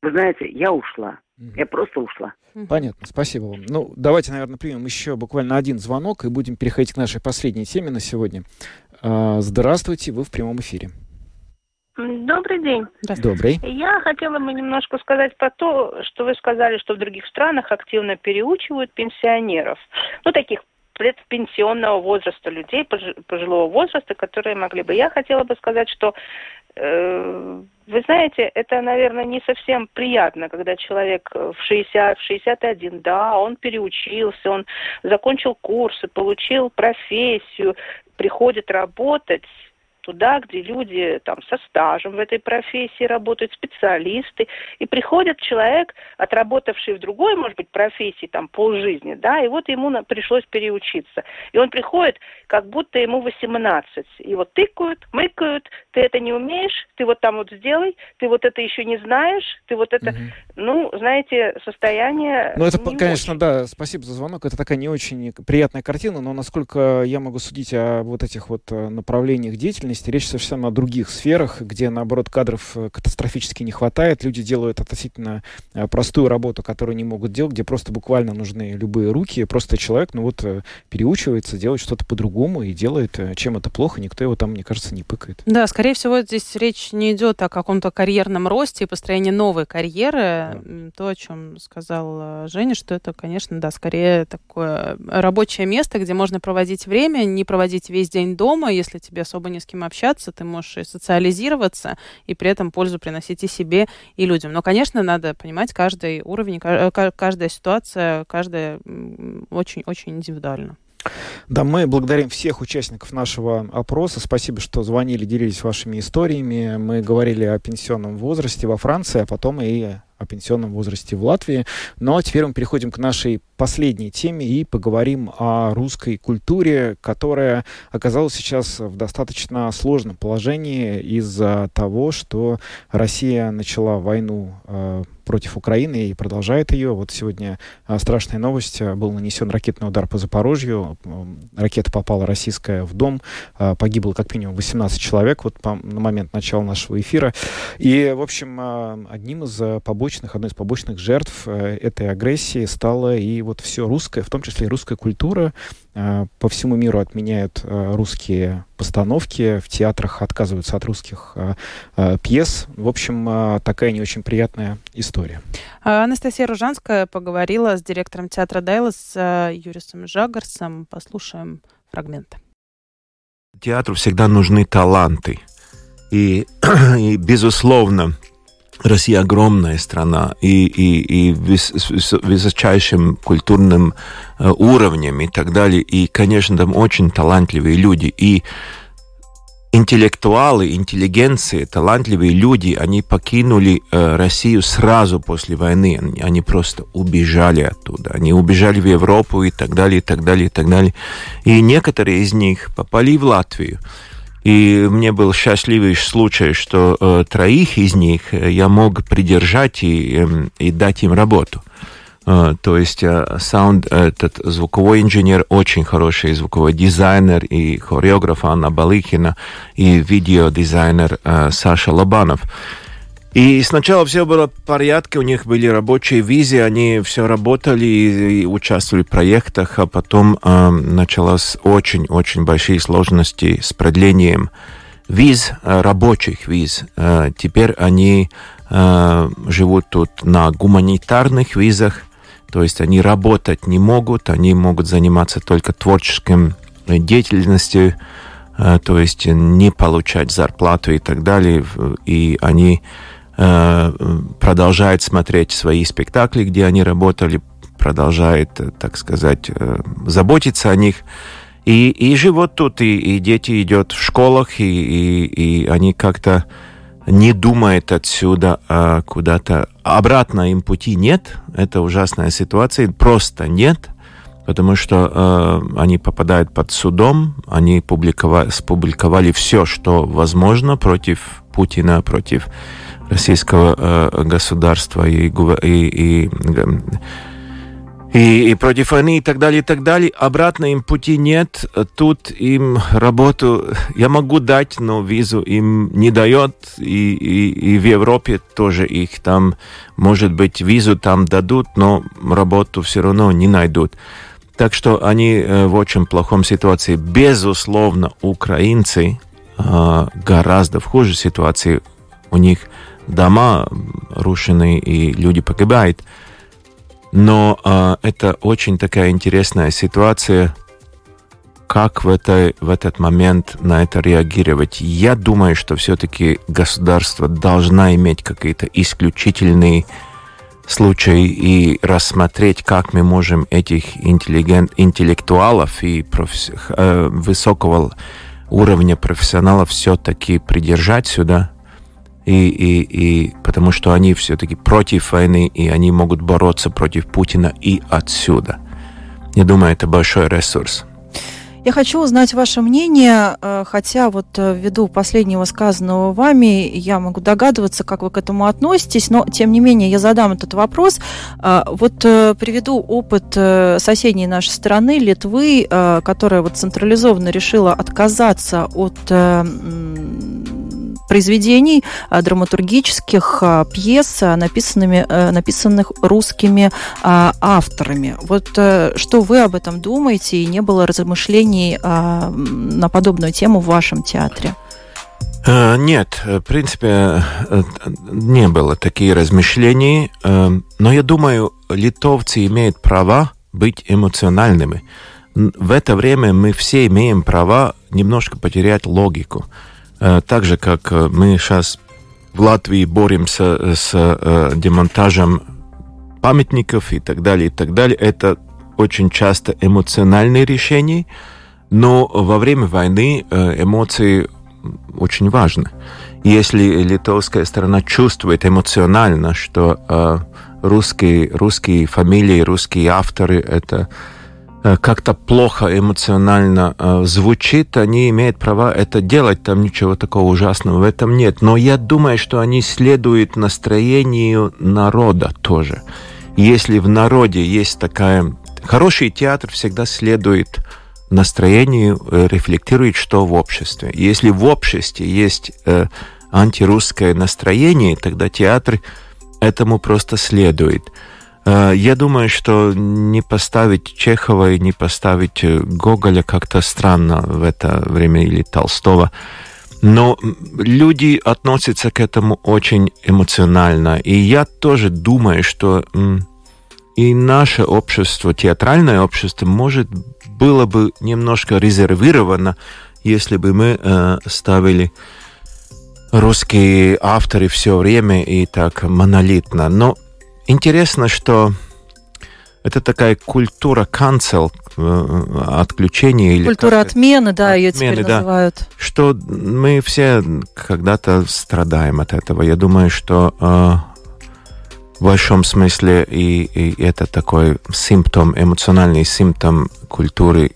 вы знаете, я ушла. Я просто ушла. Понятно, спасибо вам. Ну, давайте, наверное, примем еще буквально один звонок и будем переходить к нашей последней теме на сегодня. А, здравствуйте, вы в прямом эфире. Добрый день. Добрый. Я хотела бы немножко сказать про то, что вы сказали, что в других странах активно переучивают пенсионеров. Ну, таких предпенсионного возраста людей, пожилого возраста, которые могли бы. Я хотела бы сказать, что вы знаете, это, наверное, не совсем приятно, когда человек в 60, в 61, да, он переучился, он закончил курсы, получил профессию, приходит работать, туда, где люди там со стажем в этой профессии работают, специалисты, и приходит человек, отработавший в другой, может быть, профессии там полжизни, да, и вот ему пришлось переучиться. И он приходит, как будто ему 18. И вот тыкают, мыкают, ты это не умеешь, ты вот там вот сделай, ты вот это еще не знаешь, ты вот это, угу. ну, знаете, состояние... Ну, это, конечно, очень. да, спасибо за звонок, это такая не очень приятная картина, но насколько я могу судить о вот этих вот э, направлениях деятельности, деятельности. Речь совершенно о других сферах, где, наоборот, кадров э, катастрофически не хватает. Люди делают относительно э, простую работу, которую не могут делать, где просто буквально нужны любые руки. Просто человек, ну вот, э, переучивается, делать что-то по-другому и делает, чем это плохо, никто его там, мне кажется, не пыкает. Да, скорее всего, здесь речь не идет о каком-то карьерном росте и построении новой карьеры. Да. То, о чем сказал Женя, что это, конечно, да, скорее такое рабочее место, где можно проводить время, не проводить весь день дома, если тебе особо не с кем общаться, ты можешь и социализироваться, и при этом пользу приносить и себе, и людям. Но, конечно, надо понимать каждый уровень, э, каждая ситуация, каждая очень-очень индивидуально. Да, мы благодарим всех участников нашего опроса. Спасибо, что звонили, делились вашими историями. Мы говорили о пенсионном возрасте во Франции, а потом и о пенсионном возрасте в Латвии. Но ну, а теперь мы переходим к нашей последней теме и поговорим о русской культуре, которая оказалась сейчас в достаточно сложном положении из-за того, что Россия начала войну э, против Украины и продолжает ее. Вот сегодня а, страшная новость. Был нанесен ракетный удар по Запорожью. Ракета попала российская в дом. А, погибло как минимум 18 человек вот по, на момент начала нашего эфира. И, в общем, а, одним из побочных, одной из побочных жертв этой агрессии стала и вот все русское, в том числе и русская культура, по всему миру отменяют русские постановки, в театрах отказываются от русских пьес. В общем, такая не очень приятная история. Анастасия Ружанская поговорила с директором театра Дайлас Юрисом Жагарсом. Послушаем фрагменты. Театру всегда нужны таланты. И, <clears throat> и безусловно, Россия огромная страна и, и, и с высочайшим культурным э, уровнем и так далее. И, конечно, там очень талантливые люди. И интеллектуалы, интеллигенции, талантливые люди, они покинули э, Россию сразу после войны. Они, они просто убежали оттуда. Они убежали в Европу и так далее, и так далее, и так далее. И некоторые из них попали в Латвию. И мне был счастливый случай, что э, троих из них э, я мог придержать и, э, и дать им работу. То есть uh, саунд, этот звуковой инженер, очень хороший звуковой дизайнер и хореограф Анна Балыхина и видеодизайнер uh, Саша Лобанов. И сначала все было в порядке, у них были рабочие визы, они все работали и, участвовали в проектах, а потом э, началось очень-очень большие сложности с продлением виз, рабочих виз. Теперь они живут тут на гуманитарных визах, то есть они работать не могут, они могут заниматься только творческим деятельностью, то есть не получать зарплату и так далее. И они продолжают смотреть свои спектакли, где они работали, продолжает, так сказать, заботиться о них. И, и живут тут, и, и дети идут в школах, и, и, и они как-то не думают отсюда а куда-то. Обратно им пути нет. Это ужасная ситуация. Просто нет. Потому что э, они попадают под судом, они публиковали, спубликовали все, что возможно против Путина, против российского э, государства и, и, и и, и против войны и так далее, и так далее. Обратно им пути нет. Тут им работу я могу дать, но визу им не дает. И, и, и в Европе тоже их там, может быть, визу там дадут, но работу все равно не найдут. Так что они э, в очень плохом ситуации. Безусловно, украинцы э, гораздо в хуже ситуации. У них дома рушены и люди погибают. Но э, это очень такая интересная ситуация, как в, этой, в этот момент на это реагировать. Я думаю, что все-таки государство должна иметь какие-то исключительные случаи и рассмотреть, как мы можем этих интеллигент, интеллектуалов и професс, э, высокого уровня профессионалов все-таки придержать сюда и, и, и потому что они все-таки против войны, и они могут бороться против Путина и отсюда. Я думаю, это большой ресурс. Я хочу узнать ваше мнение, э, хотя вот э, ввиду последнего сказанного вами, я могу догадываться, как вы к этому относитесь, но тем не менее я задам этот вопрос. Э, вот приведу опыт соседней нашей страны, Литвы, которая вот централизованно решила отказаться от произведений а, драматургических а, пьес, а, написанными, написанных русскими авторами. Вот э, что вы об этом думаете? И не было размышлений на подобную тему в вашем театре? Э, нет, в принципе, э, не было таких размышлений, но я думаю, литовцы имеют права быть эмоциональными. В это время мы все имеем права немножко потерять логику. Э, так же, как э, мы сейчас в Латвии боремся с э, демонтажем памятников и так далее, и так далее. Это очень часто эмоциональные решения, но во время войны эмоции очень важны. Если литовская сторона чувствует эмоционально, что русские, русские фамилии, русские авторы — это как-то плохо эмоционально э, звучит, они имеют право это делать, там ничего такого ужасного в этом нет. Но я думаю, что они следуют настроению народа тоже. Если в народе есть такая... Хороший театр всегда следует настроению, э, рефлектирует, что в обществе. Если в обществе есть э, антирусское настроение, тогда театр этому просто следует. Э, я думаю, что не поставить Чехова и не поставить э, Гоголя как-то странно в это время или Толстого. Но люди относятся к этому очень эмоционально. И я тоже думаю, что и наше общество, театральное общество, может было бы немножко резервировано, если бы мы э, ставили русские авторы все время и так монолитно. Но Интересно, что это такая культура cancel, э, отключения. Или культура отмены, да, отмены, ее теперь да, называют. Что мы все когда-то страдаем от этого. Я думаю, что э, в большом смысле и, и это такой симптом, эмоциональный симптом культуры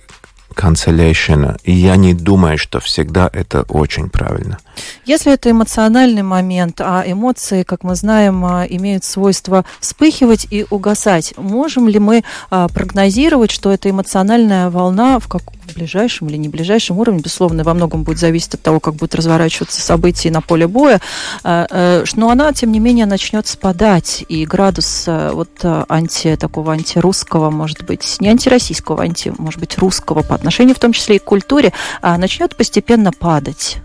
cancellation. И я не думаю, что всегда это очень правильно. Если это эмоциональный момент, а эмоции, как мы знаем, а, имеют свойство вспыхивать и угасать, можем ли мы а, прогнозировать, что эта эмоциональная волна в, как, в ближайшем или не ближайшем уровне, безусловно, во многом будет зависеть от того, как будут разворачиваться события на поле боя, а, э, но она, тем не менее, начнет спадать, и градус вот анти, такого антирусского, может быть, не антироссийского, анти, может быть, русского по отношению в том числе и к культуре, начнет постепенно падать.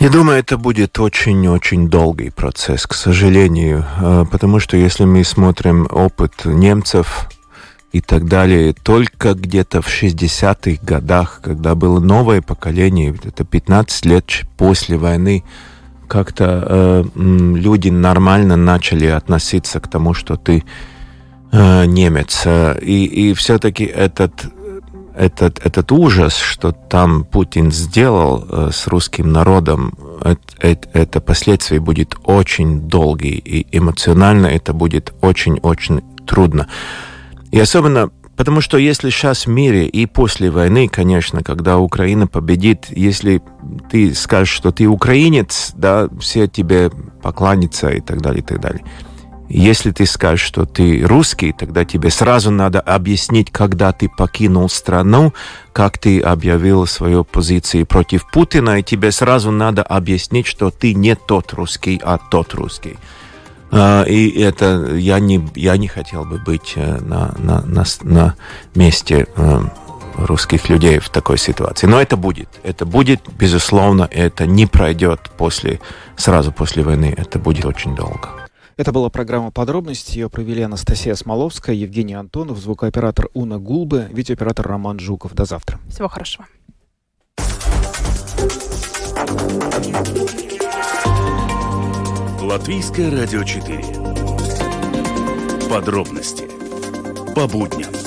Я думаю, это будет очень-очень долгий процесс, к сожалению, э, потому что если мы смотрим опыт немцев и так далее, только где-то в 60-х годах, когда было новое поколение, это 15 лет после войны, как-то э, люди нормально начали относиться к тому, что ты э, немец. И, и все-таки этот этот, этот ужас, что там Путин сделал э, с русским народом, это, это, последствие будет очень долгий, и эмоционально это будет очень-очень трудно. И особенно потому, что если сейчас в мире и после войны, конечно, когда Украина победит, если ты скажешь, что ты украинец, да, все тебе поклонятся и так далее, и так далее. Если ты скажешь, что ты русский, тогда тебе сразу надо объяснить, когда ты покинул страну, как ты объявил свою позицию против Путина, и тебе сразу надо объяснить, что ты не тот русский, а тот русский. А, и это я не, я не хотел бы быть э, на, на, на, на месте э, русских людей в такой ситуации. Но это будет. Это будет, безусловно, это не пройдет после, сразу после войны. Это будет очень долго. Это была программа «Подробности». Ее провели Анастасия Смоловская, Евгений Антонов, звукооператор Уна Гулбы, видеооператор Роман Жуков. До завтра. Всего хорошего. Латвийское радио 4. Подробности по будням.